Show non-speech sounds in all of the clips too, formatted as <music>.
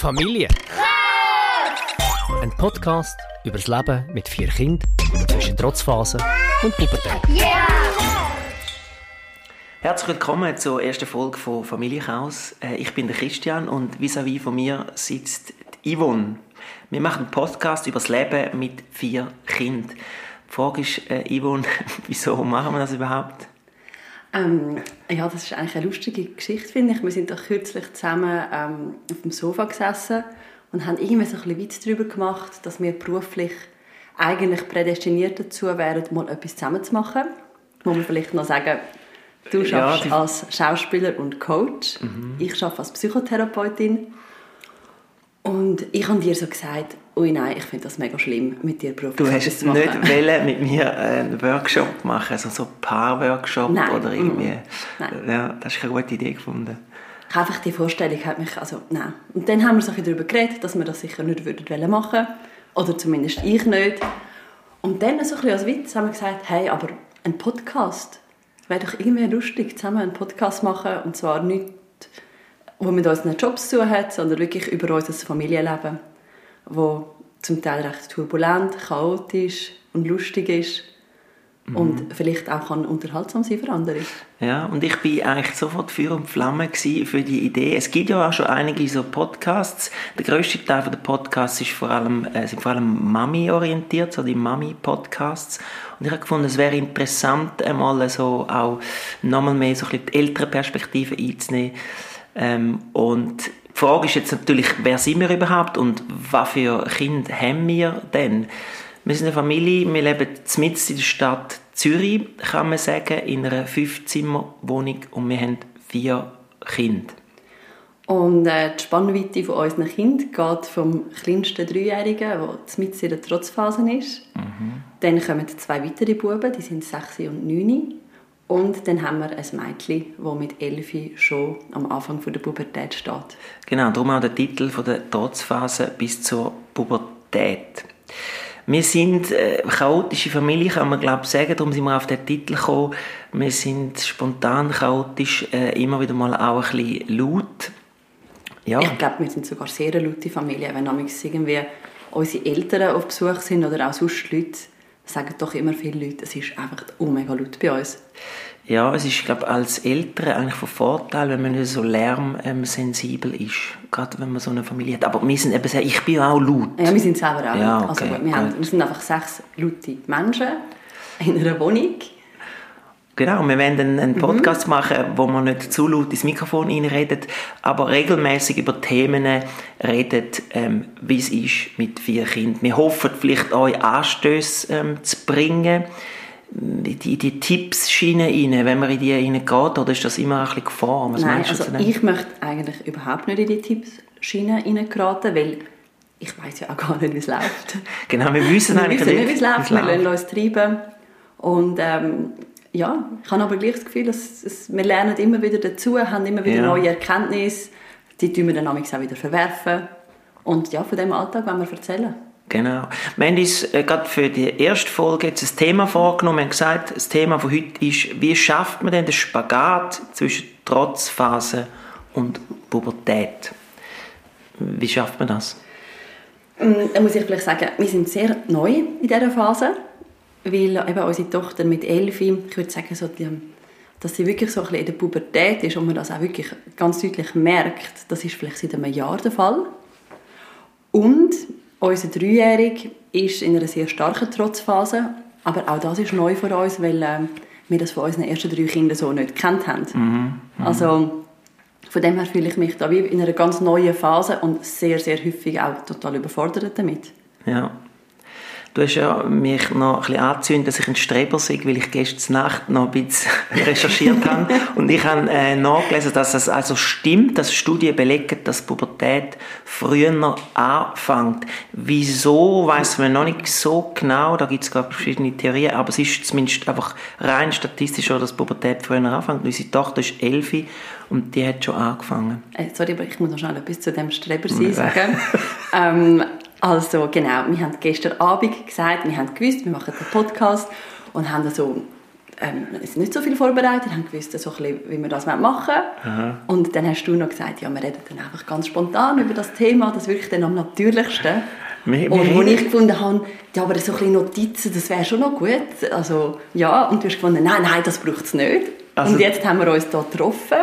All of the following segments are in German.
Familie. Ein Podcast über das Leben mit vier Kindern zwischen Trotzphase und Pubertät. Herzlich willkommen zur ersten Folge von Familienchaos. Äh, Ich bin der Christian und vis-à-vis von mir sitzt die Yvonne. Wir machen einen Podcast über das Leben mit vier Kindern. Die Frage ist, äh, Yvonne, <laughs> wieso machen wir das überhaupt? Ähm, ja, das ist eigentlich eine lustige Geschichte, finde ich. Wir sind doch kürzlich zusammen ähm, auf dem Sofa gesessen und haben irgendwie so ein bisschen Witz darüber gemacht, dass wir beruflich eigentlich prädestiniert dazu wären, mal etwas zusammen zu machen. Muss man vielleicht noch sagen, du Ja, arbeitest die- als Schauspieler und Coach. Ich arbeite als Psychotherapeutin. Und ich habe dir so gesagt, ui nein, ich finde das mega schlimm, mit dir beruflich Du hast machen. nicht wollen mit mir einen Workshop machen, also so ein Paar-Workshop oder irgendwie. mm, nein. Ja, das ist eine gute Idee gefunden. Ich habe einfach die Vorstellung hat mich, also nein. Und dann haben wir so ein bisschen darüber geredet, dass wir das sicher nicht würden wollen machen oder zumindest ich nicht. Und dann so ein bisschen als Witz haben wir gesagt, hey, aber ein Podcast wäre doch irgendwie lustig, zusammen einen Podcast machen und zwar nicht, wo mit unseren Jobs zu tun hat, sondern wirklich über unser Familienleben, wo zum Teil recht turbulent, chaotisch und lustig ist und vielleicht auch kann unterhaltsam sein für andere. Ja, und ich bin eigentlich sofort Feuer und Flamme für die Idee. Es gibt ja auch schon einige so Podcasts. Der grösste Teil der Podcasts ist vor allem, äh, sind vor allem Mami-orientiert, so die Mami-Podcasts. Und ich habe gefunden, es wäre interessant, einmal so auch nochmal mehr so ein bisschen die ältere Perspektive einzunehmen. Ähm, und die Frage ist jetzt natürlich, wer sind wir überhaupt und was für Kinder haben wir denn? Wir sind eine Familie, wir leben mitten in der Stadt Zürich, kann man sagen, in einer Fünf-Zimmer-Wohnung und wir haben vier Kinder. Und äh, die Spannweite von unseren Kindern geht vom kleinsten Dreijährigen, der mitten in der Trotzphase ist. Dann kommen zwei weitere Buben, die sind sechs und neun. Und dann haben wir ein Mädchen, das mit elf schon am Anfang der Pubertät steht. Genau, darum auch der Titel von der Trotzphase bis zur Pubertät. Wir sind äh, eine chaotische Familie, kann man glaube sagen, darum sind wir auf den Titel gekommen. Wir sind spontan, chaotisch, äh, immer wieder mal auch ein bisschen laut. Ja, Ich glaube, wir sind sogar sehr laute Familie. Wenn amigs irgendwie unsere Eltern auf Besuch sind oder auch sonst Leute, sagen doch immer viele Leute, es ist einfach oh mega laut bei uns. Ja, es ist, glaube als Eltern eigentlich von Vorteil, wenn man nicht so lärmsensibel ist. Gerade wenn man so eine Familie hat. Aber wir sind eben sehr, ich bin auch laut. Ja, wir sind selber auch. Ja, also, okay, wir, haben, wir sind einfach sechs laute Menschen in einer Wohnung. Genau, wir werden einen, Mhm. einen Podcast machen, wo man nicht zu laut ins Mikrofon reinredet, aber regelmäßig über Themen redet, ähm, wie es ist mit vier Kindern. Wir hoffen, vielleicht euch Anstöße ähm, zu bringen, in die, die Tipps-Schiene rein, wenn man in die reingeht, oder ist das immer ein bisschen Gefahr? Was Nein, meinst du also ich möchte eigentlich überhaupt nicht in die Tippschiene reingeraten, weil ich weiß ja auch gar nicht, wie es läuft. <laughs> Genau, wir wissen Wir eigentlich wissen nicht, wie es läuft. Wir lassen uns treiben. Und ähm, ja, ich habe aber gleich das Gefühl, dass es, wir lernen immer wieder dazu, haben immer wieder Ja. neue Erkenntnisse. Die tun wir dann auch wieder verwerfen. Und ja, von diesem Alltag wollen wir erzählen. Genau. Wir haben uns äh, gerade für die erste Folge jetzt ein Thema vorgenommen. Wir haben gesagt, das Thema von heute ist, wie schafft man denn den Spagat zwischen Trotzphase und Pubertät? Wie schafft man das? Ähm, Da muss ich vielleicht sagen, wir sind sehr neu in dieser Phase, weil eben unsere Tochter mit elf, ich würde sagen, so die, dass sie wirklich so ein bisschen in der Pubertät ist und man das auch wirklich ganz deutlich merkt, das ist vielleicht seit einem Jahr der Fall. Und unser Dreijährig ist in einer sehr starken Trotzphase, aber auch das ist neu für uns, weil äh, wir das von unseren ersten drei Kindern so nicht gekannt haben. Also von dem her fühle ich mich da wie in einer ganz neuen Phase und sehr, sehr häufig auch total überfordert damit. Ja. Du hast ja mich noch ein bisschen angezündet, dass ich ein Streber sei, weil ich gestern Nacht noch ein bisschen <laughs> recherchiert habe. Und ich habe äh, nachgelesen, dass es also stimmt, dass Studien belegen, dass Pubertät früher anfängt. Wieso, weiß man noch nicht so genau. Da gibt es gerade verschiedene Theorien. Aber es ist zumindest einfach rein statistisch so, dass Pubertät früher anfängt. Unsere Tochter ist elf und die hat schon angefangen. Äh, sorry, aber ich muss noch schnell etwas zu dem Streber sein <laughs> sagen. ähm, also genau, wir haben gestern Abend gesagt, wir haben gewusst, wir machen den Podcast und haben so ähm, nicht so viel vorbereitet, haben gewusst, so ein bisschen, wie wir das machen wollen. Und dann hast du noch gesagt, ja, wir reden dann einfach ganz spontan über das Thema, das wirklich dann am natürlichsten. Wir- und wo ich gefunden habe, ja, aber so ein bisschen Notizen, das wäre schon noch gut. Also, ja, und du hast gefunden, nein, nein, das braucht es nicht. Also- und jetzt haben wir uns hier getroffen,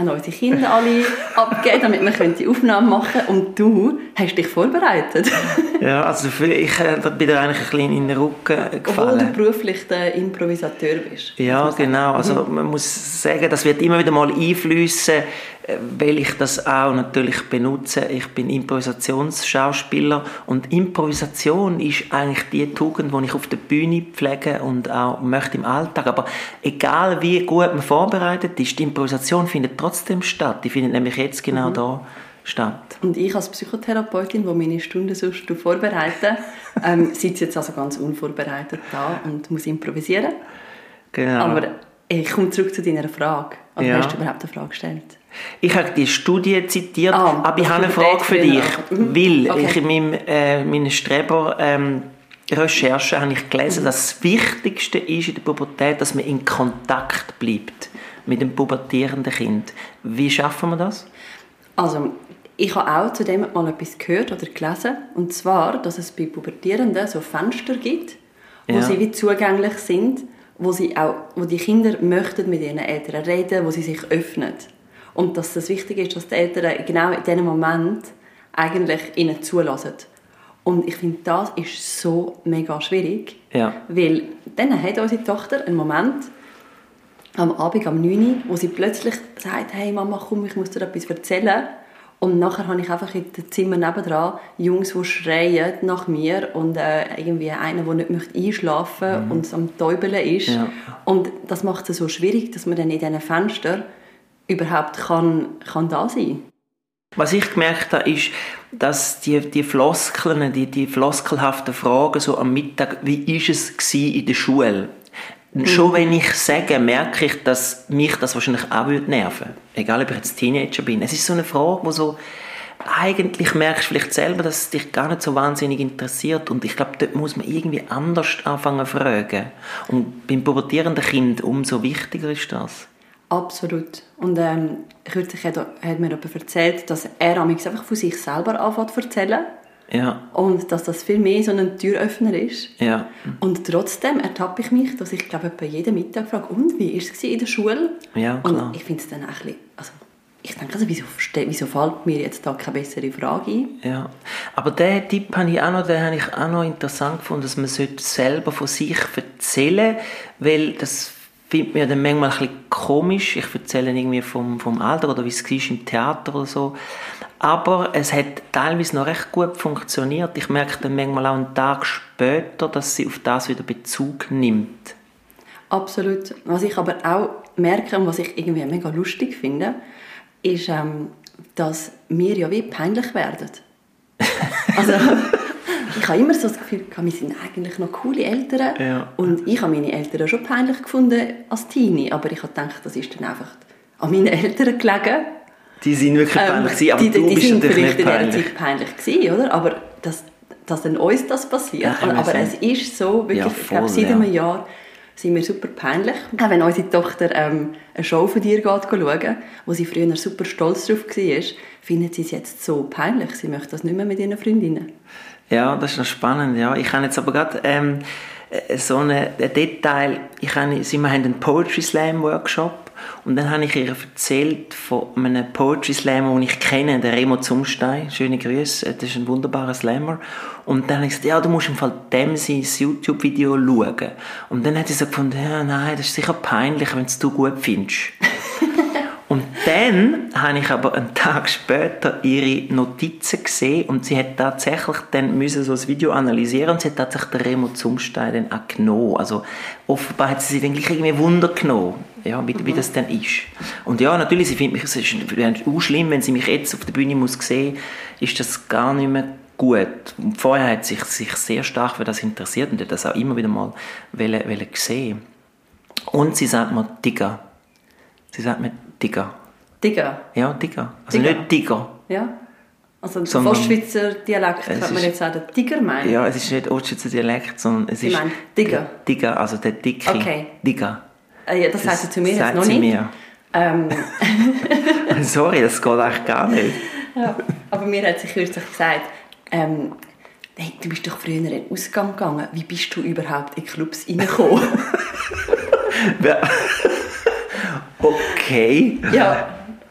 haben unsere Kinder alle abgegeben, damit wir können die Aufnahme machen Und du hast dich vorbereitet. <laughs> Ja, also ich äh, da bin dir eigentlich ein bisschen in den Rücken Obwohl du gefallen. beruflich der Improvisateur bist. Ja, genau. Also man muss sagen, das wird immer wieder mal einflüssen, weil ich das auch natürlich benutze. Ich bin Improvisationsschauspieler und Improvisation ist eigentlich die Tugend, die ich auf der Bühne pflege und auch möchte im Alltag. Aber egal wie gut man vorbereitet ist, die Improvisation findet trotzdem statt. Die findet nämlich jetzt genau da statt. Und ich als Psychotherapeutin, die meine Stunden sonst vorbereite, <laughs> ähm, sitze jetzt also ganz unvorbereitet da und muss improvisieren. Genau. Aber ich komme zurück zu deiner Frage. Oder Ja. hast du überhaupt eine Frage gestellt? Ich habe die Studie zitiert, Ah, aber ich habe eine Frage für dich. Mhm. weil Okay. ich in meinem, äh, meiner Streber ähm, Recherche habe ich Mhm. gelesen, dass das Wichtigste ist in der Pubertät, dass man in Kontakt bleibt mit dem pubertierenden Kind. Wie schaffen wir das? Also, ich habe auch zu dem mal etwas gehört oder gelesen. Und zwar, dass es bei Pubertierenden so Fenster gibt, wo Ja. sie wie zugänglich sind, wo, sie auch, wo die Kinder möchten mit ihren Eltern reden, wo sie sich öffnen. Und dass das wichtig ist, dass die Eltern genau in diesem Moment eigentlich ihnen zulassen. Und ich finde, das ist so mega schwierig. Ja. Weil dann hat unsere Tochter einen Moment, am Abend um 9 Uhr, wo sie plötzlich sagt, hey Mama, komm, ich muss dir etwas erzählen. Und nachher habe ich einfach in dem Zimmer nebendran Jungs, die schreien nach mir und äh, irgendwie einer, der nicht möchte einschlafen und am Täubeln ist. Ja. Und das macht es so schwierig, dass man dann in diesen Fenstern überhaupt kann, kann da sein Was ich gemerkt habe, ist, dass die, die Floskeln, die, die floskelhaften Fragen so am Mittag, wie ist es in der Schule? Schon wenn ich sage, merke ich, dass mich das wahrscheinlich auch würde nerven Egal, ob ich jetzt Teenager bin. Es ist so eine Frage, wo so eigentlich merkst du vielleicht selber, dass es dich gar nicht so wahnsinnig interessiert und ich glaube, dort muss man irgendwie anders anfangen zu fragen. Und beim pubertierenden Kind umso wichtiger ist das. Absolut. Und ähm, kürzlich hat, hat mir jemand erzählt, dass er einfach von sich selber anfängt zu erzählen Ja, und dass das viel mehr so ein Türöffner ist. ja. Und trotzdem ertappe ich mich, dass ich glaube etwa jeden Mittag frage, und wie ist es in der Schule? Ja, klar. Und ich finde es dann auch ein bisschen, also ich denke, also, wieso, wieso fällt mir jetzt da keine bessere Frage ein? Ja, aber den Tipp habe ich auch noch, den habe ich auch noch interessant gefunden, dass man sollte selber von sich erzählen weil das findet mir dann manchmal ein bisschen komisch. Ich erzähle irgendwie vom, vom Alter oder wie es war im Theater oder so. Aber es hat teilweise noch recht gut funktioniert. Ich merke dann manchmal auch einen Tag später, dass sie auf das wieder Bezug nimmt. Absolut. Was ich aber auch merke und was ich irgendwie mega lustig finde, ist, ähm, dass wir ja wie peinlich werden. <laughs> Also, ich habe immer so das Gefühl, wir sind eigentlich noch coole Eltern. Ja. Und ich habe meine Eltern schon peinlich gefunden als Teenie, aber ich habe gedacht, das ist dann einfach an meinen Eltern gelegen. Die sind wirklich peinlich, gewesen, aber Ähm, die, du die bist sind natürlich nicht peinlich. Zeit peinlich gewesen, oder? Aber dass, dass dann uns das passiert. Ja, aber sind- es ist so, wirklich, Ja, ich glaube, voll, seit ja. einem Jahr sind wir super peinlich. Auch wenn unsere Tochter ähm, eine Show von dir geht schauen, wo sie früher super stolz drauf war, findet sie es jetzt so peinlich. Sie möchte das nicht mehr mit ihren Freundinnen. Ja, das ist noch spannend. Ja. Ich habe jetzt aber gerade ähm, äh, so eine, ein Detail. Ich habe, wir haben einen Poetry Slam Workshop und dann habe ich ihr erzählt von einem Poetry Slammer, den ich kenne, der Remo Zumstein. Schöne Grüße, das ist ein wunderbarer Slammer. Und dann habe ich gesagt, ja, du musst im Fall dem sein YouTube-Video schauen. Und dann hat sie so gefunden, ja, nein, das ist sicher peinlich, wenn es du gut findest. Und dann habe ich aber einen Tag später ihre Notizen gesehen und sie hat tatsächlich dann müssen so das Video analysieren und sie hat tatsächlich den Remo Zumstein dann auch genommen. Also offenbar hat sie sich dann gleich irgendwie Wunder genommen, ja, wie, wie das dann ist. Und ja, natürlich, sie findet mich, es ist auch schlimm, wenn sie mich jetzt auf der Bühne muss sehen, ist das gar nicht mehr gut. Und vorher hat sie sich, sich sehr stark für das interessiert und hat das auch immer wieder mal wollen, wollen sehen. Und sie sagt mir Digga. Sie sagt mir Digga. Digga, Ja, Digga. Also Digga. nicht Digga. ja? Also Sondern- fast Schweizer Dialekt könnte man jetzt auch den Tiger meinen. Ja, es ist nicht Ostschweizer Dialekt, sondern es Sie ist... meinen Digga? Digga, also der Dicke. Okay. Digga. Äh, ja, das, sagt sie zu mir jetzt noch nicht. Mir. Ähm, <laughs> Sorry, das geht eigentlich gar nicht. ja. Aber mir hat sie kürzlich gesagt, ähm, hey, du bist doch früher in den Ausgang gegangen. Wie bist du überhaupt in Clubs reingekommen? <laughs> <laughs> Ja. okay. ja,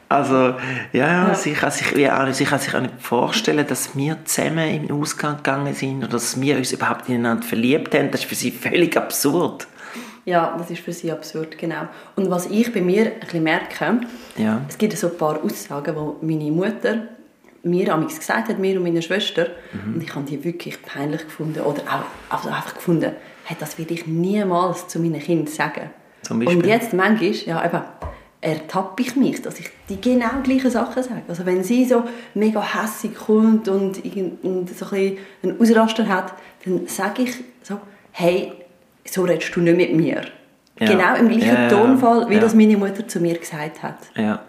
Also, ja, ja, Ja. Sie, kann sich, wie auch, sie kann sich auch nicht vorstellen, dass wir zusammen in den Ausgang gegangen sind oder dass wir uns überhaupt ineinander verliebt haben. Das ist für sie völlig absurd. ja, das ist für sie absurd, genau. Und was ich bei mir ein bisschen merke, Ja. es gibt so ein paar Aussagen, die meine Mutter mir amigs gesagt hat, mir und meiner Schwester, Mhm. und ich habe die wirklich peinlich gefunden oder auch also einfach gefunden, hey, das will ich niemals zu meinen Kindern sagen. Zum Beispiel? Und jetzt manchmal, ja eben, ertappe ich mich, dass ich die genau gleichen Sachen sage. Also wenn sie so mega hässig kommt und, und so ein einen Ausraster hat, dann sage ich so, hey, so redest du nicht mit mir. Ja. Genau im gleichen Ja, ja. Tonfall, wie das meine Mutter zu mir gesagt hat. Ja.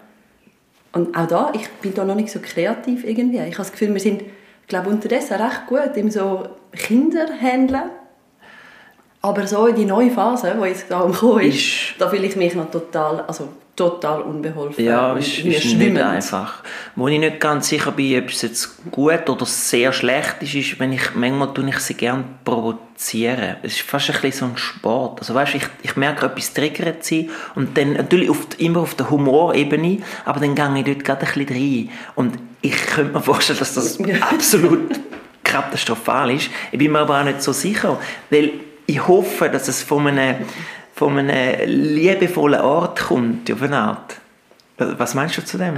Und auch da, ich bin da noch nicht so kreativ irgendwie. Ich habe das Gefühl, wir sind, glaube unterdessen recht gut im so Kinderhandeln. Aber so in die neue Phase, die jetzt da am Kommen ist, Ist- da fühle ich mich noch total, also total unbeholfen. Ja, ist, ist nicht schwimmend. einfach. Wo ich nicht ganz sicher bin, ob es jetzt gut oder sehr schlecht ist, ist, wenn ich, manchmal tue ich sie gerne provozieren. Es ist fast ein bisschen so ein Sport. Also weißt, ich, ich merke, etwas triggert sie und dann natürlich auf, immer auf der Humorebene, aber dann gehe ich dort gerade ein bisschen rein. Und ich könnte mir vorstellen, dass das <laughs> absolut katastrophal ist. Ich bin mir aber auch nicht so sicher, weil ich hoffe, dass es von einem, von einem liebevollen Ort kommt, auf eine Art. Was meinst du zu dem?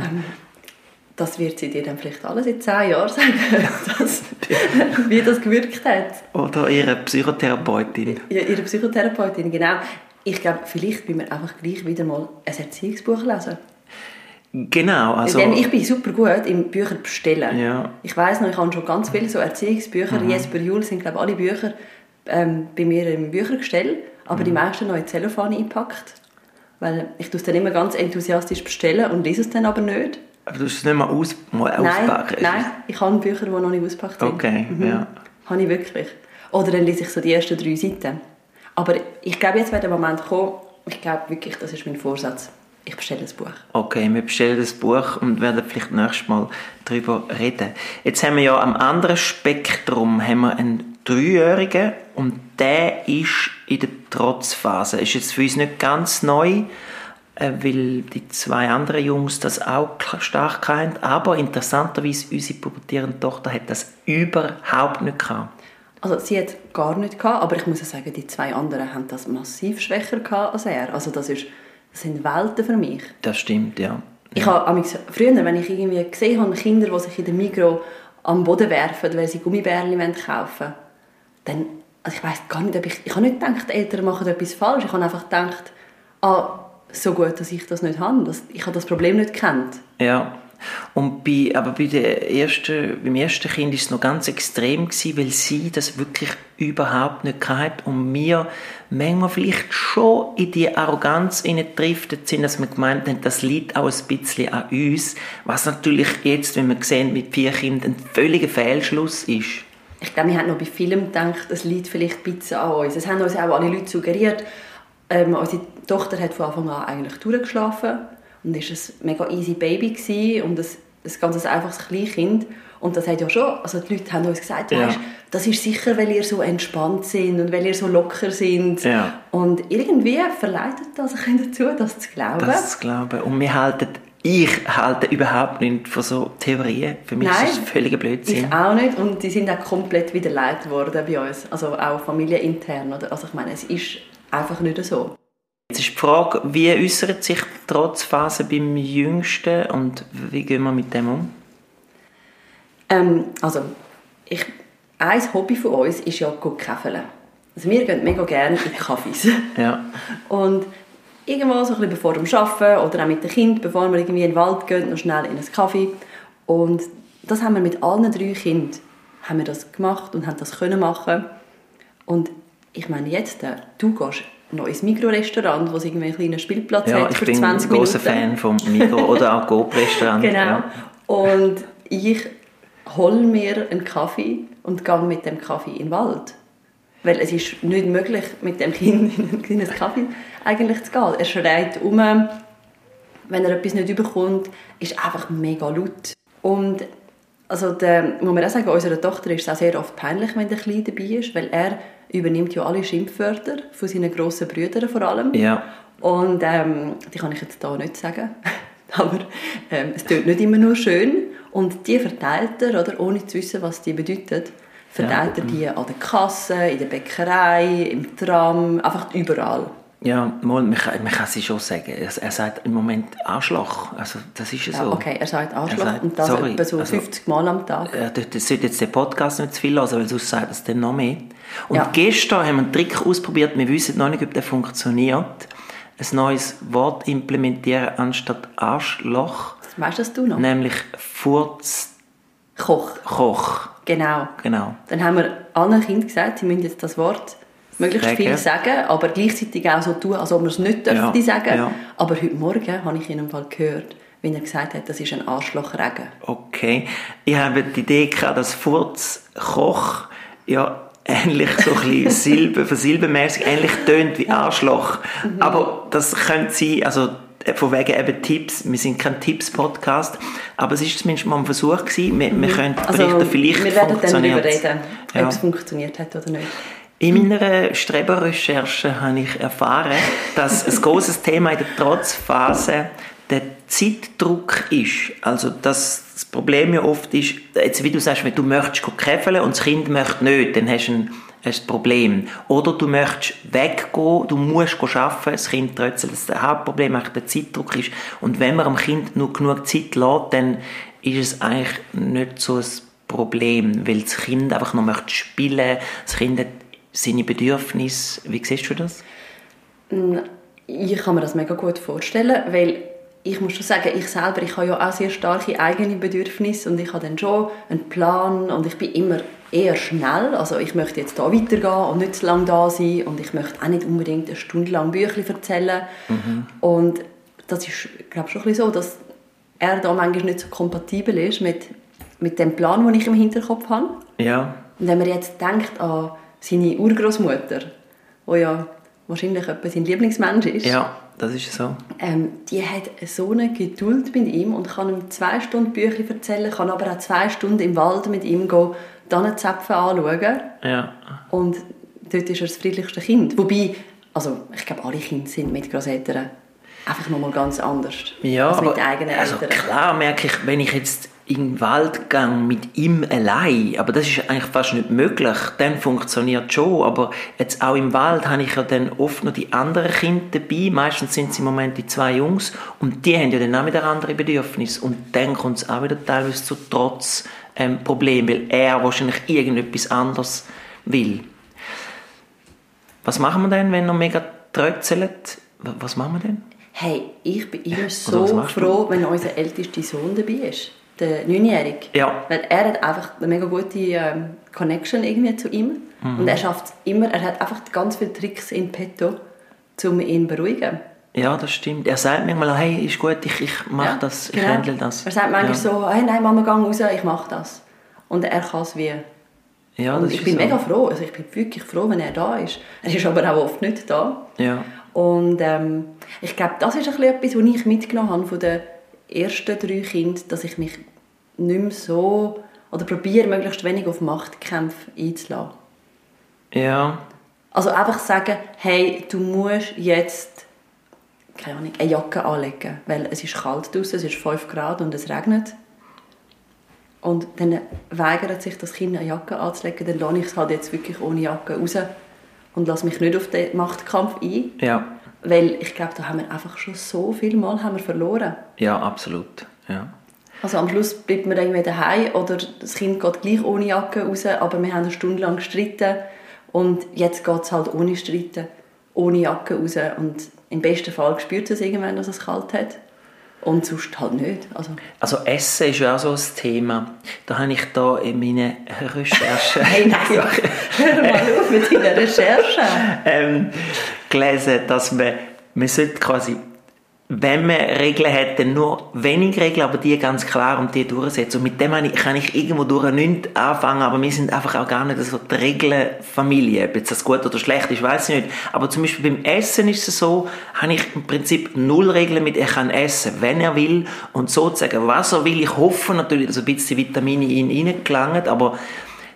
Das wird sie dir dann vielleicht alles in zehn Jahren sagen, <laughs> dass, <laughs> wie das gewirkt hat. Oder ihre Psychotherapeutin? Ja, Ihre Psychotherapeutin, genau. Ich glaube, vielleicht müssen wir einfach gleich wieder mal ein Erziehungsbuch lesen. Genau, also... Denn ich bin super gut im Bücher bestellen. Ja. Ich weiß noch, ich habe schon ganz viele so Erziehungsbücher. Jesper Juhl sind glaube ich, alle Bücher ähm, bei mir im Büchergestell, aber die meisten noch in Zellophan eingepackt. Weil ich tue es dann immer ganz enthusiastisch bestellen und lese es dann aber nicht. Aber du musst es nicht mal, aus, mal Nein, auspacken. nein, ich habe Bücher, die noch nicht ausgepackt sind. Okay, Mhm. ja. Habe ich wirklich. Oder dann lese ich so die ersten drei Seiten. Aber ich glaube, jetzt wird der Moment kommen, ich glaube wirklich, das ist mein Vorsatz. Ich bestelle das Buch. Okay, wir bestellen das Buch und werden vielleicht nächstes Mal darüber reden. Jetzt haben wir ja am anderen Spektrum haben wir einen Dreijährigen und der ist in der Trotzphase. Ist jetzt für uns nicht ganz neu, äh, weil die zwei anderen Jungs das auch stark kennen. Aber interessanterweise, unsere pubertierende Tochter hat das überhaupt nicht gehabt. Also sie hat gar nicht gehabt, aber ich muss ja sagen, die zwei anderen haben das massiv schwächer gehabt als er. Also das, ist, das sind Welten für mich. Das stimmt, ja. Ich habe früher, wenn ich irgendwie gesehen habe, Kinder, die sich in der Migro am Boden werfen, weil sie Gummibärchen kaufen wollen, dann, also ich weiß gar nicht, ob ich, ich habe nicht gedacht, die Eltern machen etwas falsch. Ich habe einfach gedacht, ah, so gut, dass ich das nicht habe. Das, ich habe das Problem nicht gekannt. Ja. Und bei, aber bei der ersten, beim ersten Kind war es noch ganz extrem, gewesen, weil sie das wirklich überhaupt nicht hatte und wir manchmal vielleicht schon in die Arroganz hineingedriftet sind, dass wir gemeint haben, das liegt auch ein bisschen an uns, was natürlich jetzt, wenn wir sehen, mit vier Kindern ein völliger Fehlschluss ist. Ich glaube, wir haben noch bei Filmen gedacht, es liegt vielleicht ein bisschen an uns. Es haben uns auch alle Leute suggeriert. Ähm, unsere Tochter hat von Anfang an eigentlich durchgeschlafen und ist ein mega easy Baby gewesen und ein, ein ganz einfaches Kleinkind. Und das hat ja schon, also die Leute haben uns gesagt, Ja. weißt, das ist sicher, weil ihr so entspannt sind und weil ihr so locker sind. Ja. Und irgendwie verleitet das ein dazu, das zu glauben. Das zu glauben. Und wir halten, ich halte überhaupt nicht von so Theorien. Für mich Nein, ist das völliger Blödsinn. Ich auch nicht und die sind auch komplett widerlegt worden bei uns, also auch familienintern. Oder? Also ich meine, es ist einfach nicht so. Jetzt ist die Frage, wie äußert sich die Trotzphase beim Jüngsten und wie gehen wir mit dem um? Ähm, also, ich, ein Hobby von uns ist ja Käfeln. Also wir gehen mega gerne in Kaffees. Ja. Und irgendwo so ein bisschen bevor dem Arbeiten oder auch mit dem Kind, bevor wir irgendwie in den Wald gehen, noch schnell in einen Kaffee. Und das haben wir mit allen drei Kindern haben wir das gemacht und haben das können machen. Und ich meine jetzt, äh, du gehst noch ins Mikrorestaurant, wo es irgendwie einen kleinen Spielplatz ja, hat ich für bin 20 ein großer Minuten. Fan vom Migros oder auch <laughs> Coop-Restaurant. Genau. Ja. Und ich hole mir einen Kaffee und gehe mit dem Kaffee in den Wald. Weil es ist nicht möglich, mit dem Kind <laughs> in ein kleines Kaffee eigentlich zu gehen. Er schreit um, wenn er etwas nicht überkommt, ist einfach mega laut. Und also der, muss man auch sagen, unserer Tochter ist es auch sehr oft peinlich, wenn der Kleine dabei ist, weil er übernimmt ja alle Schimpfwörter von seinen grossen Brüdern vor allem. Ja. Und ähm, die kann ich jetzt hier nicht sagen. <laughs> Aber ähm, es tut nicht immer nur schön. Und die verteilt er, oder, ohne zu wissen, was die bedeutet, verteilt er die an der Kasse, in der Bäckerei, im Tram, einfach überall. Ja, mal, man, kann, man kann es schon sagen. Er, er sagt im Moment Arschloch. Also, das ist ja so. Ja, okay, er sagt Arschloch Er sagt- und das sorry, etwa so also- 50 Mal am Tag. Er sollte jetzt den Podcast nicht zu viel hören, weil sonst sagt er es dann noch mehr. Und Ja. gestern haben wir einen Trick ausprobiert, wir wissen noch nicht, ob der funktioniert. Ein neues Wort implementieren anstatt Arschloch, Weißt du das du noch? nämlich Furzkoch. Koch. Genau. Genau. Dann haben wir allen Kindern gesagt, sie müssen jetzt das Wort möglichst Sagen. viel sagen, aber gleichzeitig auch so tun, als ob wir es nicht Ja, dürfen sagen. ja. Aber heute Morgen habe ich ihn im Fall gehört, wenn er gesagt hat, das ist ein Arschlochregen. Okay. Ich habe die Idee gehabt, dass Furzkoch ja ähnlich so ein bisschen <laughs> Silbe, versilbenmäßig ähnlich tönt wie Arschloch. Mhm. Aber das könnte sein, also von wegen eben Tipps, wir sind kein Tipps-Podcast, aber es ist zumindest mal ein Versuch gewesen, wir, wir können Also, berichten, vielleicht wir werden dann darüber reden, ob es funktioniert hat oder nicht. In meiner Streberrecherche habe ich erfahren, dass ein großes <laughs> Thema in der Trotzphase der Zeitdruck ist. Also dass das Problem ja oft ist, jetzt wie du sagst, wenn du möchtest käfeln und das Kind möchte nicht, dann hast du ein, hast ein Problem. Oder du möchtest weggehen, du musst arbeiten, das Kind trötzelt. Das Hauptproblem der Zeitdruck ist. Und wenn man dem Kind nur genug Zeit lässt, dann ist es eigentlich nicht so ein Problem, weil das Kind einfach noch möchte spielen, das Kind hat seine Bedürfnisse. Wie siehst du das? Ich kann mir das mega gut vorstellen, weil ich muss schon sagen, ich selber, ich habe ja auch sehr starke eigene Bedürfnisse und ich habe dann schon einen Plan und ich bin immer eher schnell, also ich möchte jetzt da weitergehen und nicht zu lange da sein und ich möchte auch nicht unbedingt eine Stunde lang Bücher erzählen und das ist, glaube ich, schon ein bisschen so, dass er da manchmal nicht so kompatibel ist mit, mit dem Plan, den ich im Hinterkopf habe. Ja. Und wenn man jetzt denkt an seine Urgroßmutter, die ja wahrscheinlich etwa sein Lieblingsmensch ist, Ja, das ist so. ähm, die hat so eine Geduld mit ihm und kann ihm zwei Stunden Bücher erzählen, kann aber auch zwei Stunden im Wald mit ihm gehen, Tannenzäpfe anschauen Ja. und dort ist er das friedlichste Kind. Wobei, also ich glaube, alle Kinder sind mit Großeltern einfach nochmal ganz anders Ja, als mit eigenen also Eltern. klar merke ich, wenn ich jetzt in den Wald gehe mit ihm allein, aber das ist eigentlich fast nicht möglich, dann funktioniert schon, aber jetzt auch im Wald habe ich ja dann oft noch die anderen Kinder dabei, meistens sind es im Moment die zwei Jungs und die haben ja dann auch wieder andere Bedürfnisse und dann kommt es auch wieder teilweise zu trotz ähm, Problem, weil er wahrscheinlich irgendetwas anderes will. Was machen wir denn, wenn er mega trötzelt? Was machen wir denn? Hey, ich bin immer so machst du? froh, wenn unser ältester Sohn dabei ist. Der Neunjährige. Ja. Weil er hat einfach eine mega gute ähm, Connection irgendwie zu ihm. Mhm. Und er schafft es immer, er hat einfach ganz viele Tricks in petto, um ihn zu beruhigen. Ja, das stimmt. Er sagt mir mal, hey, ist gut, ich, ich mache Ja, das, ich genau. handle das. Er sagt manchmal so, hey, nein, Mama, geh raus, ich mache das. Und er kann es wie. Ja, und das ich bin so. mega froh, also ich bin wirklich froh, wenn er da ist. Er ist aber auch oft nicht da. Ja. Und ähm, ich glaube, das ist ein bisschen etwas, was ich mitgenommen habe von den ersten drei Kindern, dass ich mich nicht mehr so, oder probiere, möglichst wenig auf Machtkämpfe einzulassen. Ja. Also einfach sagen, hey, du musst jetzt keine Ahnung, eine Jacke anlegen, weil es ist kalt draußen, es ist 5 Grad und es regnet. Und dann weigert sich das Kind eine Jacke anzulegen, dann lasse ich es halt jetzt wirklich ohne Jacke raus und lasse mich nicht auf den Machtkampf ein. Ja. Weil ich glaube, da haben wir einfach schon so viel Mal haben wir verloren. Ja, absolut. Ja. Also am Schluss bleibt man irgendwie daheim oder das Kind geht gleich ohne Jacke raus, aber wir haben eine Stunde lang gestritten und jetzt geht es halt ohne Streiten, ohne Jacke raus und im besten Fall spürt es irgendwann, dass es kalt hat und sonst halt nicht. Also, Also Essen ist ja auch so ein Thema. Da habe ich da in meinen Recherchen <laughs> hey, nein, hör mal <laughs> auf mit deiner Recherche. ähm, gelesen, dass man, man sollte quasi wenn man Regeln hat, dann nur wenig Regeln, aber die ganz klar und die durchsetzen. Und mit dem kann ich irgendwo durch nichts anfangen, aber wir sind einfach auch gar nicht so die Regelfamilie. Ob jetzt das gut oder schlecht ist, weiß ich nicht. Aber zum Beispiel beim Essen ist es so, habe ich im Prinzip null Regeln mit, er kann essen, wenn er will und sozusagen, was er will. Ich hoffe natürlich, dass ein bisschen Vitamine in ihn reingelangen, aber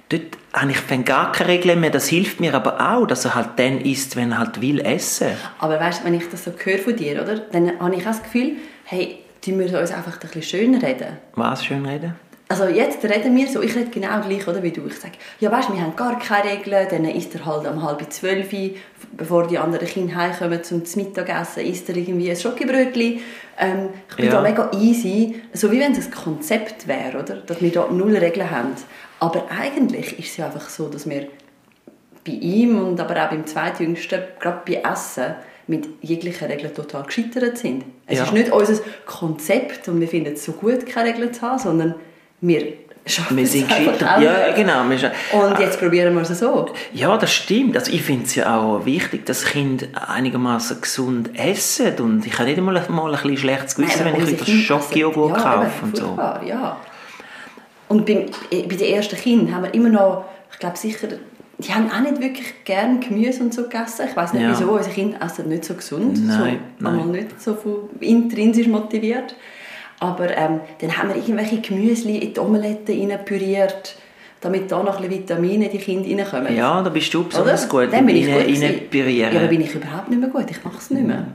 dort habe ich gar keine Regeln mehr. Das hilft mir aber auch, dass er halt dann isst, wenn er halt will essen. Aber weißt, wenn ich das so höre von dir, oder, dann habe ich auch das Gefühl, hey, tun wir uns einfach ein bisschen schön reden. Was schön reden? Also jetzt reden wir so, ich rede genau gleich oder, wie du. Ich sage, ja weißt, wir haben gar keine Regeln, dann isst er halt um halb zwölf, bevor die anderen Kinder heimkommen zum Mittagessen, isst er irgendwie ein Schokibrötchen. Ähm, ich bin ja. da mega easy, so wie wenn es ein Konzept wäre, oder? dass wir da null Regeln haben. Aber eigentlich ist es ja einfach so, dass wir bei ihm und aber auch beim zweitjüngsten, gerade bei Essen, mit jeglichen Regeln total gescheitert sind. Es ja. ist nicht unser Konzept und wir finden es so gut, keine Regeln zu haben, sondern wir schaffen wir sind gescheitert. Ja, genau. Und jetzt probieren wir es so. Ja, das stimmt. Also ich finde es ja auch wichtig, dass Kinder einigermaßen gesund essen und ich habe nicht einmal, mal ein bisschen schlechtes Gewissen, Nein, wenn ich wieder Schokojoghurt ja, kaufe und so. Ja. Und beim, äh, bei den ersten Kindern haben wir immer noch, ich glaube sicher, die haben auch nicht wirklich gern Gemüse und so gegessen. Ich weiß nicht ja. wieso, unsere Kinder essen nicht so gesund, nein, so, nein. nicht so intrinsisch motiviert. Aber ähm, dann haben wir irgendwelche Gemüse in die Omelette püriert, damit da noch ein bisschen Vitamine in die Kinder reinkommen. Ja, da bist du besonders Oder? gut. Dann bin ich rein, gut. Ja, aber bin ich überhaupt nicht mehr gut. Ich mache es nicht mehr.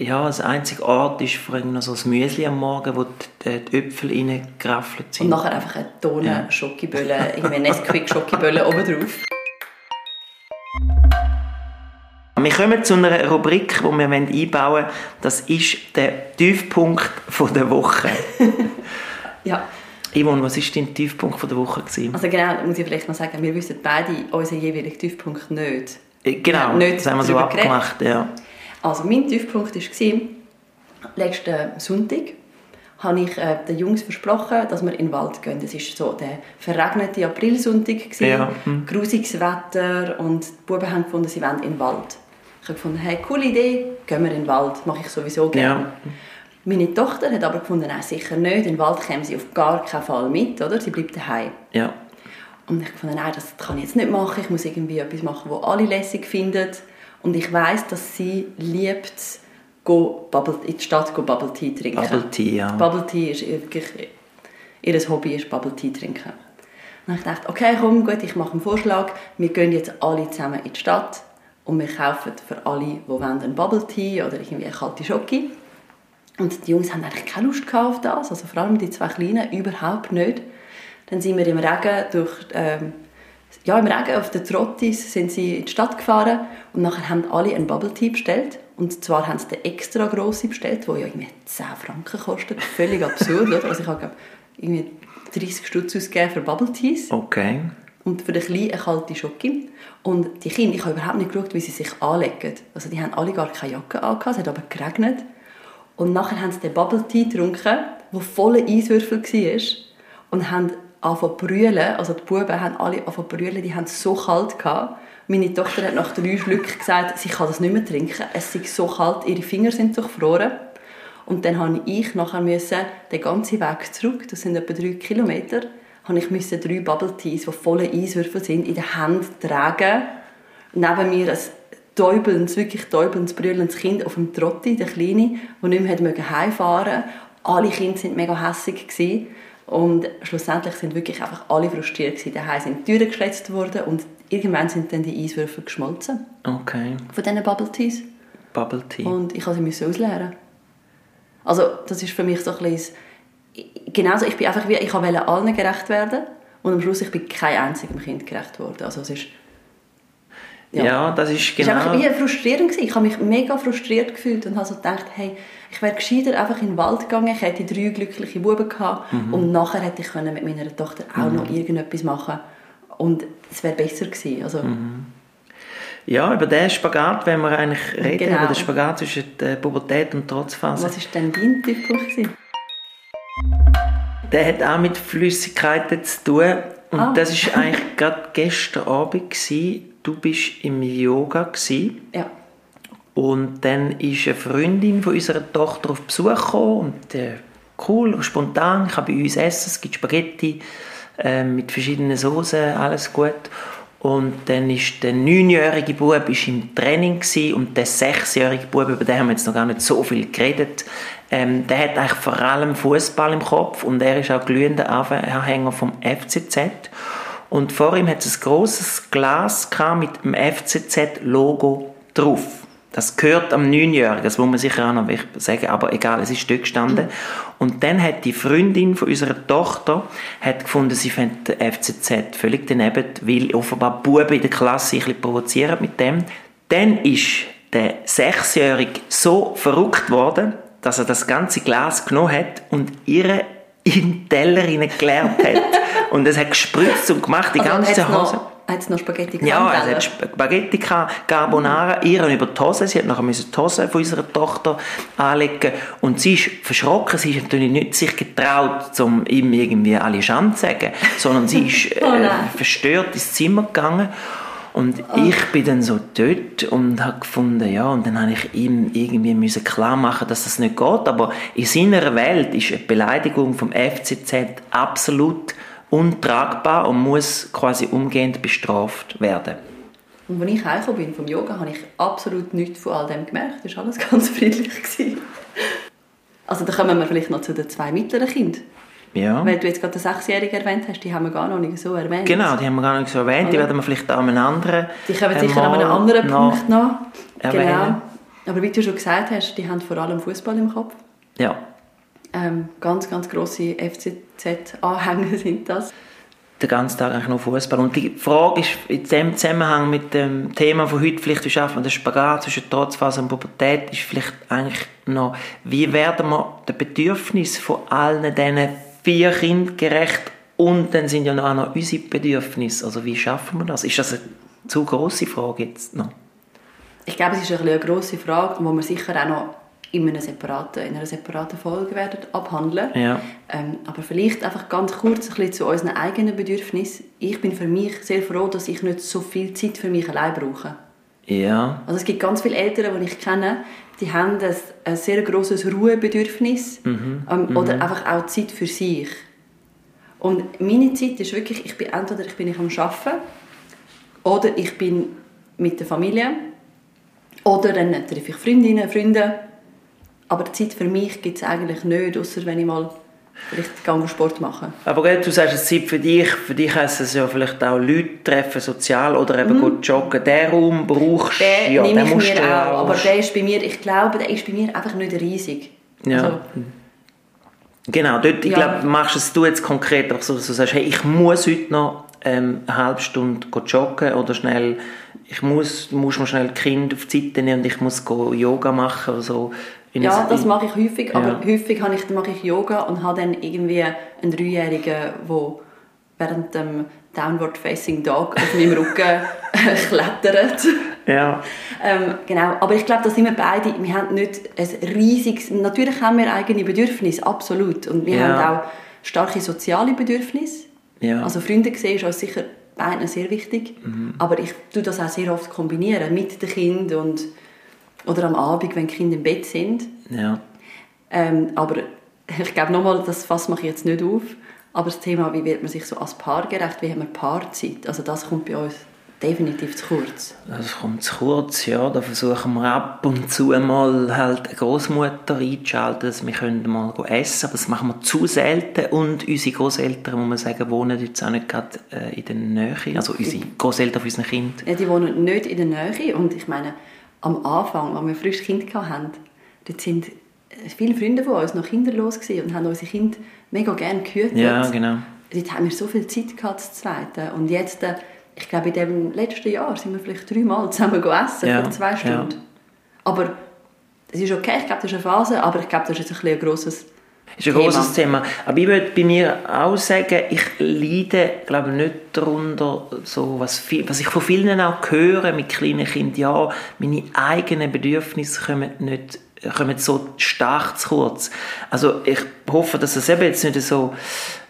Ja, das einzige Ort ist vor allem noch so das Müsli am Morgen, wo die, die Äpfel reingeraffelt sind. Und nachher einfach eine Tonne ja. Schokibölle, irgendwie Nesquik-Schokibölle oben drauf. Wir kommen zu einer Rubrik, die wir einbauen wollen. Das ist der Tiefpunkt der Woche. <laughs> ja. Yvonne, was war dein Tiefpunkt der Woche? Gewesen? Also genau, muss ich vielleicht mal sagen, wir wissen beide unseren jeweiligen Tiefpunkt nicht. Äh, genau, nicht das haben wir so abgemacht, ja. Also mein Tiefpunkt war, letzten Sonntag habe ich äh, den Jungs versprochen, dass wir in den Wald gehen. Es war so der verregnete Aprilsonntag, ja. hm. grusiges Wetter und die Buben haben gefunden, sie wollen in den Wald. Ich habe gefunden, hey, coole Idee, gehen wir in den Wald, mache ich sowieso gerne. Ja. Meine Tochter hat aber gefunden, nein, sicher nicht, in den Wald käme sie auf gar keinen Fall mit, oder? Sie bleibt daheim. Ja. Und ich fand, nein, das kann ich jetzt nicht machen, ich muss irgendwie etwas machen, was alle lässig finden. Und ich weiß, dass sie liebt, go Bubble, in die Stadt go Bubble Tea trinken. Bubble Tea, ja. Bubble Tea ist wirklich, ihr Hobby ist Bubble Tea trinken. Und ich dachte, okay, komm, gut, ich mache einen Vorschlag. Wir gehen jetzt alle zusammen in die Stadt und wir kaufen für alle, die wollen, einen Bubble Tea oder irgendwie eine kalte Schoki. Und die Jungs haben eigentlich keine Lust auf das, also vor allem die zwei Kleinen überhaupt nicht. Dann sind wir im Regen durch ähm, ja, im Regen auf den Trottis sind sie in die Stadt gefahren und nachher haben alle einen Bubble Tea bestellt. Und zwar haben sie den extra grosse bestellt, der ja irgendwie 10 Franken kostet. Völlig absurd, oder? Also ich habe irgendwie 30 Stutz ausgegeben für Bubble Teas. Okay. Und für den Kleinen eine kalte Schoki. Und die Kinder, ich habe überhaupt nicht geschaut, wie sie sich anlegen. Also die haben alle gar keine Jacke angehabt, es hat aber geregnet. Und nachher haben sie den Bubble Tea getrunken, der voller Eiswürfel war. Und haben angefangen zu brüllen. Also die Buben haben alle angefangen zu brüllen, die haben es so kalt gehabt. Meine Tochter hat nach drei Schlücken gesagt, sie kann das nicht mehr trinken. Es ist so kalt, ihre Finger sind durchfroren. Und dann musste ich nachher müssen, den ganzen Weg zurück, das sind etwa drei Kilometer, habe ich müssen drei Bubble Teas, die voller Eiswürfel sind, in der Hand tragen. Neben mir ein täubelndes, wirklich täubelndes, brüllendes Kind auf dem Trotti, der Kleine, der nicht mehr heimfahren konnte. Alle Kinder waren mega hässlich. Und schlussendlich sind wirklich einfach alle frustriert gewesen. Daheim sind die Türen geschletzt worden und irgendwann sind dann die Eiswürfel geschmolzen. Okay. Von diesen Bubble Teas. Bubble Tea. Und ich musste sie ausleeren. Also das ist für mich so ein bisschen... Genauso, ich bin einfach wie... Ich wollte allen gerecht werden und am Schluss ich bin kein einzigem Kind gerecht worden. Also es ist... Ja, ja das ist genau... Es war einfach wie frustrierend. Gewesen. Ich habe mich mega frustriert gefühlt und habe so gedacht, hey, ich wäre gescheiter einfach in den Wald gegangen, ich hätte drei glückliche Buben gehabt mhm. und nachher hätte ich mit meiner Tochter auch mhm. noch irgendetwas machen und es wäre besser gewesen. Also, mhm. Ja, über den Spagat, wenn wir eigentlich reden, genau. über den Spagat zwischen der Pubertät und Trotzphase. Was war denn dein Tiefpunkt? Der hat auch mit Flüssigkeiten zu tun. Und ah. das war eigentlich <laughs> gerade gestern Abend. Gewesen. Du bist im Yoga. Gewesen. Ja. Und dann ist eine Freundin von unserer Tochter auf Besuch gekommen und äh, cool, spontan, ich kann bei uns essen, es gibt Spaghetti äh, mit verschiedenen Soßen, alles gut. Und dann ist der neunjährige Bub ist im Training und der sechsjährige Bub, über den haben wir jetzt noch gar nicht so viel geredet, ähm, der hat eigentlich vor allem Fußball im Kopf und er ist auch glühender Anhänger vom FCZ. Und vor ihm hat es ein großes Glas mit dem FCZ-Logo drauf. Das gehört am Neunjährigen, das muss man sicher auch noch sagen, aber egal, es ist dort gestanden. Und dann hat die Freundin von unserer Tochter hat gefunden, sie fände den FCZ völlig daneben, weil offenbar Buben in der Klasse ein bisschen provozieren mit dem. Dann ist der Sechsjährige so verrückt worden, dass er das ganze Glas genommen hat und ihre in den Teller hineingeleert hat. und es hat gespritzt und gemacht, die Also ganze Hose. Noch, hat es noch Spaghetti Ja, gehabt, also oder? hat Spaghetti gehabt, Carbonara, ihr über die Hose. Sie hat nachher die Hose von unserer Tochter anlegen und sie ist verschrocken. Sie ist natürlich nicht sich getraut, um ihm irgendwie alle Schande zu sagen, sondern sie ist <laughs> Oh äh, verstört ins Zimmer gegangen. Und ich bin dann so dort und habe gefunden, ja, und dann habe ich ihm irgendwie müssen klar machen, dass das nicht geht. Aber in seiner Welt ist eine Beleidigung vom FCZ absolut untragbar und muss quasi umgehend bestraft werden. Und als ich heimgekommen bin vom Yoga, habe ich absolut nichts von all dem gemerkt. Das war alles <laughs> ganz friedlich. gewesen. Also da kommen wir vielleicht noch zu den zwei mittleren Kindern. Ja. Weil du jetzt gerade den Sechsjährigen erwähnt hast, die haben wir gar noch nicht so erwähnt. Genau, die haben wir gar nicht so erwähnt. Die Oder? werden wir vielleicht an einem anderen Die kommen sicher an einem anderen noch Punkt noch. erwähnen. Genau. Aber wie du schon gesagt hast, die haben vor allem Fußball im Kopf. Ja. Ähm, ganz, ganz grosse FCZ-Anhänger <laughs> sind das. Den ganzen Tag eigentlich nur Fußball. Und die Frage ist in dem Zusammenhang mit dem Thema von heute, vielleicht wie schafft man den Spagat zwischen Trotzphase und Pubertät, ist vielleicht eigentlich noch, wie werden wir den Bedürfnissen von allen diesen vier Kindern gerecht und dann sind ja noch auch noch unsere Bedürfnisse. Also wie schaffen wir das? Ist das eine zu grosse Frage jetzt noch? Ich glaube, es ist ein eine grosse Frage, die wir sicher auch noch in einer separaten, in einer separaten Folge werden abhandeln. Ja. Ähm, aber vielleicht einfach ganz kurz ein bisschen zu unseren eigenen Bedürfnissen. Ich bin für mich sehr froh, dass ich nicht so viel Zeit für mich allein brauche. Ja. Also es gibt ganz viele Eltern, die ich kenne, die haben ein, ein sehr grosses Ruhebedürfnis ähm, oder einfach auch Zeit für sich. Und meine Zeit ist wirklich, ich bin entweder ich bin ich am Arbeiten oder ich bin mit der Familie oder dann treffe ich Freundinnen, Freunde. Aber Zeit für mich gibt es eigentlich nicht, außer wenn ich mal vielleicht gehe Sport machen. Aber gell, du sagst, es Zeit für dich. Für dich heisst es ja vielleicht auch Leute treffen, sozial oder eben gut joggen. Den Raum brauchst Mhm. Den ja, nehme den ich musst du auch, aber der ist bei mir, ich glaube, der ist bei mir einfach nicht riesig. Ja. Also, Genau, dort, ich Ja. glaube, machst es du jetzt konkret, einfach so, dass du sagst, hey, ich muss heute noch ähm, eine halbe Stunde joggen oder schnell, ich muss, muss mal schnell Kinder auf die Seite nehmen und ich muss go Yoga machen oder so. Ja, das mache ich häufig, aber Ja. häufig habe ich, mache ich Yoga und habe dann irgendwie einen Dreijährigen, der während dem Downward Facing Dog auf meinem Rücken <laughs> klettert. Ja, Ähm, genau, aber ich glaube, da sind wir beide, wir haben nicht ein riesiges, natürlich haben wir eigene Bedürfnisse, absolut, und wir Ja. haben auch starke soziale Bedürfnisse. ja. Also Freunde sehen ist uns sicher beiden sehr wichtig, aber ich tue das auch sehr oft kombinieren mit den Kindern und oder am Abend, wenn die Kinder im Bett sind. ja. Ähm, aber ich glaube nochmal, das mache ich jetzt nicht auf. Aber das Thema, wie wird man sich so als Paar gerecht, wie haben wir Paarzeit, also das kommt bei uns definitiv zu kurz. Das kommt zu kurz, ja. Da versuchen wir ab und zu mal halt eine Großmutter einzuschalten, dass wir können mal essen aber das machen wir zu selten. Und unsere Großeltern, muss man sagen, wohnen jetzt auch nicht gerade äh, in der Nähe. Also unsere Großeltern von unseren Kindern. Ja, die wohnen nicht in der Nähe und ich meine, am Anfang, als wir frisch Kind hatten, dort sind viele Freunde von uns noch kinderlos und haben unsere Kinder mega gerne gehütet. Ja, genau. Dort haben wir so viel Zeit gehabt, zu zweiten. Und jetzt, äh, ich glaube, in dem letzten Jahr sind wir vielleicht dreimal zusammen gegessen Ja, für zwei ja. Stunden. Aber es ist okay, ich glaube, das ist eine Phase, aber ich glaube, das ist jetzt ein, ein grosses ist ein großes Thema. Aber ich würde bei mir auch sagen, ich leide, glaube nicht darunter, so was, viel, was ich von vielen auch höre mit kleinen Kindern, ja, meine eigenen Bedürfnisse kommen nicht kommen so stark zu kurz. Also ich hoffe, dass es eben jetzt nicht so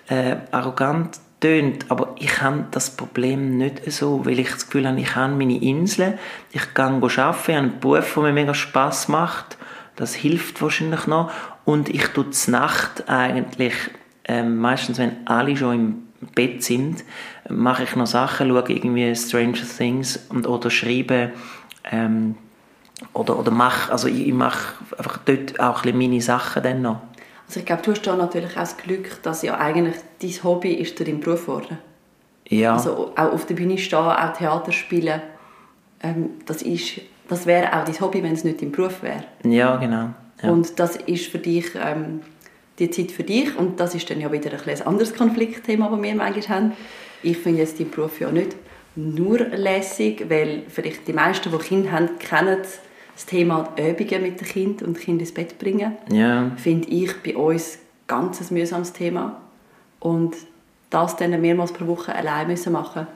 äh, arrogant tönt, aber ich habe das Problem nicht so, weil ich das Gefühl habe, ich habe meine Insel, ich kann arbeiten, ich habe einen Beruf, der mir mega Spass macht, das hilft wahrscheinlich noch und ich tue Nacht eigentlich, ähm, meistens wenn alle schon im Bett sind, mache ich noch Sachen, schaue irgendwie Stranger Things und, oder schreibe ähm, oder, oder mache, also ich, ich mache einfach dort auch ein meine Sachen dann noch. Also ich glaube, du hast da natürlich auch das Glück, dass ja eigentlich dein Hobby ist zu deinem Beruf geworden. Ja. Also auch auf der Bühne stehen, auch Theater spielen, ähm, das, ist, das wäre auch dein Hobby, wenn es nicht dein Beruf wäre. Ja, genau. Ja. Und das ist für dich ähm, die Zeit für dich und das ist dann ja wieder ein, ein anderes Konfliktthema, das wir manchmal haben. Ich finde jetzt deinen Beruf ja nicht nur lässig, weil vielleicht die meisten, die Kinder haben, kennen das Thema Übungen mit dem Kind und Kind ins Bett bringen. Ja. Finde ich bei uns ganz ein mühsames Thema. Und das dann mehrmals pro Woche allein müssen machen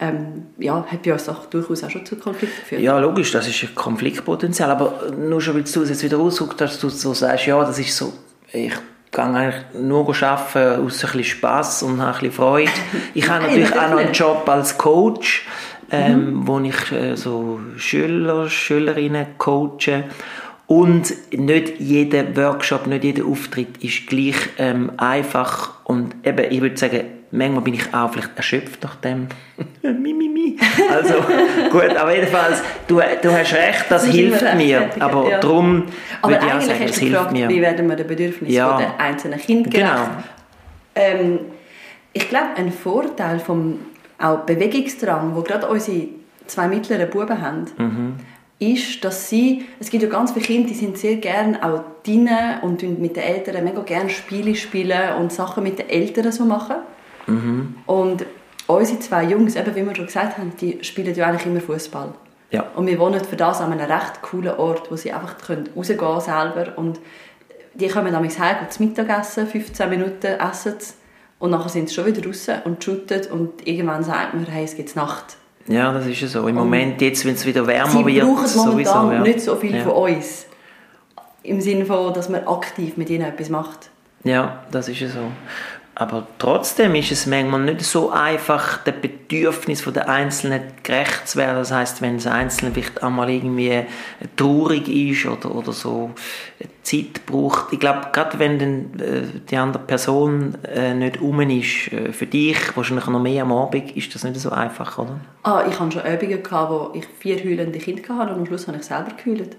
ähm, ja, hat bei uns auch durchaus auch schon zu Konflikten geführt. Ja, logisch, das ist ein Konfliktpotenzial, aber nur schon, weil du es jetzt wieder ausdrückst, dass du so sagst, ja, das ist so, ich gehe eigentlich nur arbeiten aus ein bisschen Spass und ein bisschen Freude. Ich habe <laughs> natürlich auch noch einen Job als Coach, ähm, mhm. wo ich äh, so Schüler, Schülerinnen coache. Und nicht jeder Workshop, nicht jeder Auftritt ist gleich ähm, einfach. Und eben, ich würde sagen, manchmal bin ich auch vielleicht erschöpft nach dem. <laughs> mi, Also, gut, aber jedenfalls, du, du hast recht, das, das hilft mir. Aber ja. darum würde ich auch sagen, das hilft gefragt, mir. Wie werden wir den Bedürfnissen ja. der einzelnen Kinder gerecht? Genau. Ähm, ich glaube, ein Vorteil vom auch Bewegungsdrang, wo gerade unsere zwei mittleren Buben haben, mhm. ist, dass sie, es gibt ja ganz viele Kinder, die sind sehr gerne auch drinnen und mit den Eltern mega gerne Spiele spielen und Sachen mit den Eltern so machen. Mhm. Und unsere zwei Jungs, eben wie wir schon gesagt haben, die spielen ja eigentlich immer Fußball. Ja. Und wir wohnen für das an einem recht coolen Ort, wo sie einfach rausgehen können selber und die kommen dann heim, zum Mittagessen, 15 Minuten essen sie und nachher sind sie schon wieder raus und shooten und irgendwann sagt man, hey, es gibt Nacht. Ja, das ist ja so. Im und Moment, jetzt, wenn es wieder wärmer sie wird, brauchen momentan sowieso, ja. nicht so viel ja. von uns. Im Sinne von, dass man aktiv mit ihnen etwas macht. Ja, das ist ja so. Aber trotzdem ist es manchmal nicht so einfach, den Bedürfnissen der Einzelnen gerecht zu werden. Das heißt, wenn das Einzelne vielleicht einmal irgendwie traurig ist oder, oder so Zeit braucht. Ich glaube, gerade wenn dann, äh, die andere Person äh, nicht um ist, äh, für dich wahrscheinlich noch mehr am Abend, ist das nicht so einfach, oder? Ah, ich hatte schon Übungen, gehabt, wo ich vier heulende Kinder hatte und am Schluss habe ich selber geheult.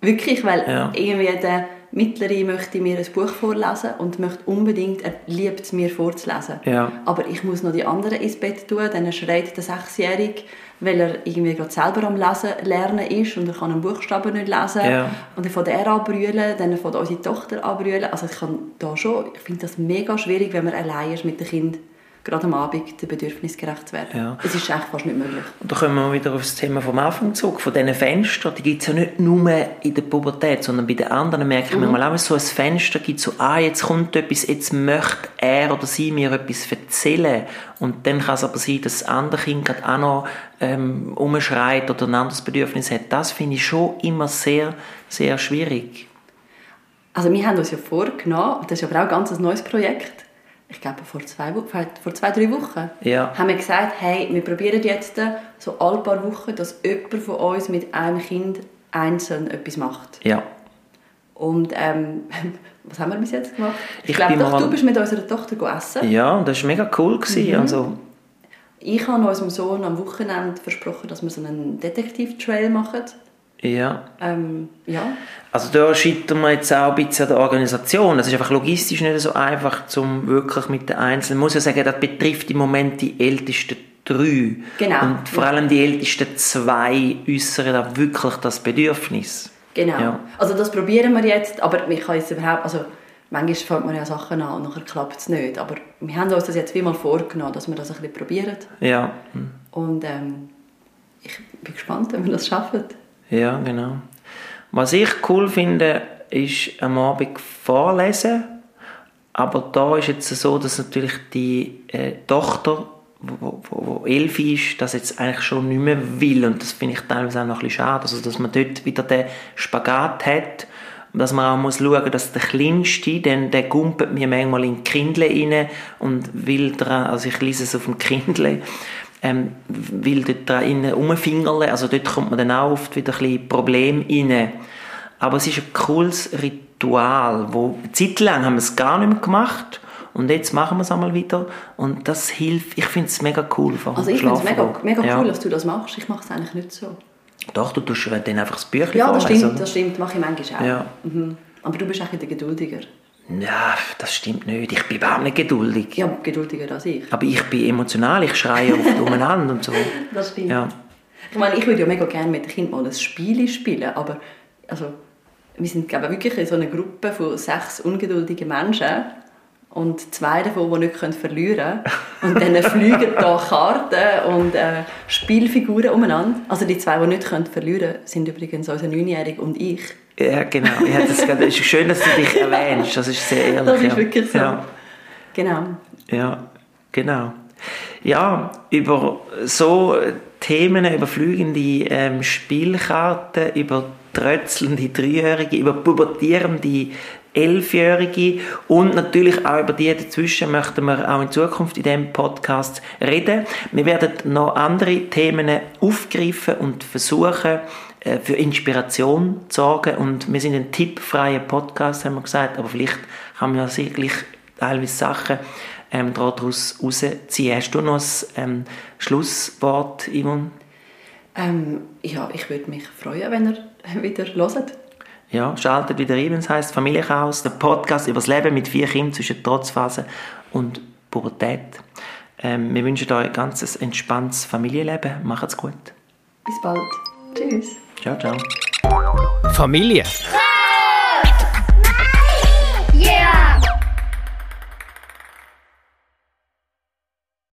Wirklich, weil ja. irgendwie der Mittlere möchte mir ein Buch vorlesen und möchte unbedingt, er liebt es mir vorzulesen. Ja. Aber ich muss noch die anderen ins Bett tun, dann schreit der Sechsjährige, weil er irgendwie gerade selber am Lesen lernen ist und er kann einen Buchstaben nicht lesen. Ja. Und dann fängt er an dann fängt unsere Tochter an Also ich kann da schon, ich finde das mega schwierig, wenn man allein ist mit dem Kind gerade am Abend den Bedürfnissen gerecht zu werden. Ja. Es ist echt fast nicht möglich. Und da kommen wir wieder auf das Thema vom Anfang zurück, von diesen Fenstern. Die gibt es ja nicht nur in der Pubertät, sondern bei den anderen merke ich mhm. manchmal auch, so ein Fenster gibt so, ah, jetzt kommt etwas, jetzt möchte er oder sie mir etwas erzählen. Und dann kann es aber sein, dass das andere Kind gerade auch noch ähm, umschreit oder ein anderes Bedürfnis hat. Das finde ich schon immer sehr, sehr schwierig. Also wir haben uns ja vorgenommen, das ist aber auch ein ganz neues Projekt, ich glaube vor zwei, vor zwei, drei Wochen, ja. haben wir gesagt, hey, wir probieren jetzt so alle paar Wochen, dass jemand von uns mit einem Kind einzeln etwas macht. Ja. Und ähm, <laughs> was haben wir bis jetzt gemacht? Ich, ich glaube, doch, du bist mit unserer Tochter essen. Ja, das war mega cool. Gewesen. Mhm. Also, ich habe unserem Sohn am Wochenende versprochen, dass wir so einen Detektiv-Trail machen. Ja. Ähm, ja. Also da scheitern wir jetzt auch ein bisschen an der Organisation. Es ist einfach logistisch nicht so einfach, um wirklich mit den Einzelnen... Ich muss ja sagen, das betrifft im Moment die ältesten drei. Genau. Und vor allem die ältesten zwei äußern da wirklich das Bedürfnis. Genau. Ja. Also das probieren wir jetzt, aber ich kann jetzt überhaupt... Also manchmal fängt man ja Sachen an und nachher klappt es nicht. Aber wir haben uns das jetzt wie mal vorgenommen, dass wir das ein bisschen probieren. Ja. Und ähm, ich bin gespannt, wenn wir das schaffen. Ja, genau. Was ich cool finde, ist am Abend vorlesen. Aber da ist jetzt so, dass natürlich die äh, Tochter, die elf ist, das jetzt eigentlich schon nicht mehr will. Und das finde ich teilweise auch noch ein bisschen schade. Also, dass man dort wieder den Spagat hat. dass man auch muss schauen, dass der Kleinste, denn der gumpelt mir manchmal in Kindle rein und will dran, also ich lese es auf dem Kindle, ähm, will dort dran rumfingerle, also dort kommt man dann auch oft wieder ein bisschen Problem rein. Aber es ist ein cooles Ritual, wo eine Zeit lang haben wir es gar nicht mehr gemacht und jetzt machen wir es einmal wieder und das hilft, ich finde es mega cool. Also ich finde es mega, mega cool, ja. dass du das machst, ich mache es eigentlich nicht so. Doch, du tust dann einfach das Büchlein Ja, das stimmt, das stimmt, mache ich manchmal auch. Ja. Mhm. Aber du bist auch wieder geduldiger. Ja, das stimmt nicht. Ich bin überhaupt nicht geduldig. Ja, geduldiger als ich. Aber ich bin emotional, ich schreie oft <laughs> umeinander und so. Das stimmt. Ja. Ich meine, ich würde ja mega gerne mit den Kindern mal ein Spiel spielen, aber also, wir sind glaube ich, wirklich in so einer Gruppe von sechs ungeduldigen Menschen und zwei davon, die nicht verlieren können. Und dann <laughs> fliegen da Karten und äh, Spielfiguren umeinander. Also die zwei, die nicht verlieren können, sind übrigens unser Neunjähriger und ich. Ja, genau. Ja, das, ist schön, dass du dich erwähnst. Das ist sehr ehrlich. Das ist ja. wirklich so. Ja. Genau. Ja, genau. Ja, über so Themen, über fliegende ähm, Spielkarten, über trötzelnde Dreijährige, über pubertierende Elfjährige und natürlich auch über die dazwischen möchten wir auch in Zukunft in diesem Podcast reden. Wir werden noch andere Themen aufgreifen und versuchen, für Inspiration zu sorgen und wir sind ein tippfreier Podcast, haben wir gesagt, aber vielleicht kann man ja sicherlich teilweise Sachen ähm, daraus rausziehen. Hast du noch ein ähm, Schlusswort, Yvonne? Ähm, ja, ich würde mich freuen, wenn ihr <laughs> wieder hört. Ja, schaltet wieder rein, es heisst Familienchaos, der Podcast über das Leben mit vier Kindern zwischen Trotzphase und Pubertät. Ähm, wir wünschen euch ein ganz entspanntes Familienleben. Macht's gut. Bis bald. Tschüss. Ciao, ciao. Familie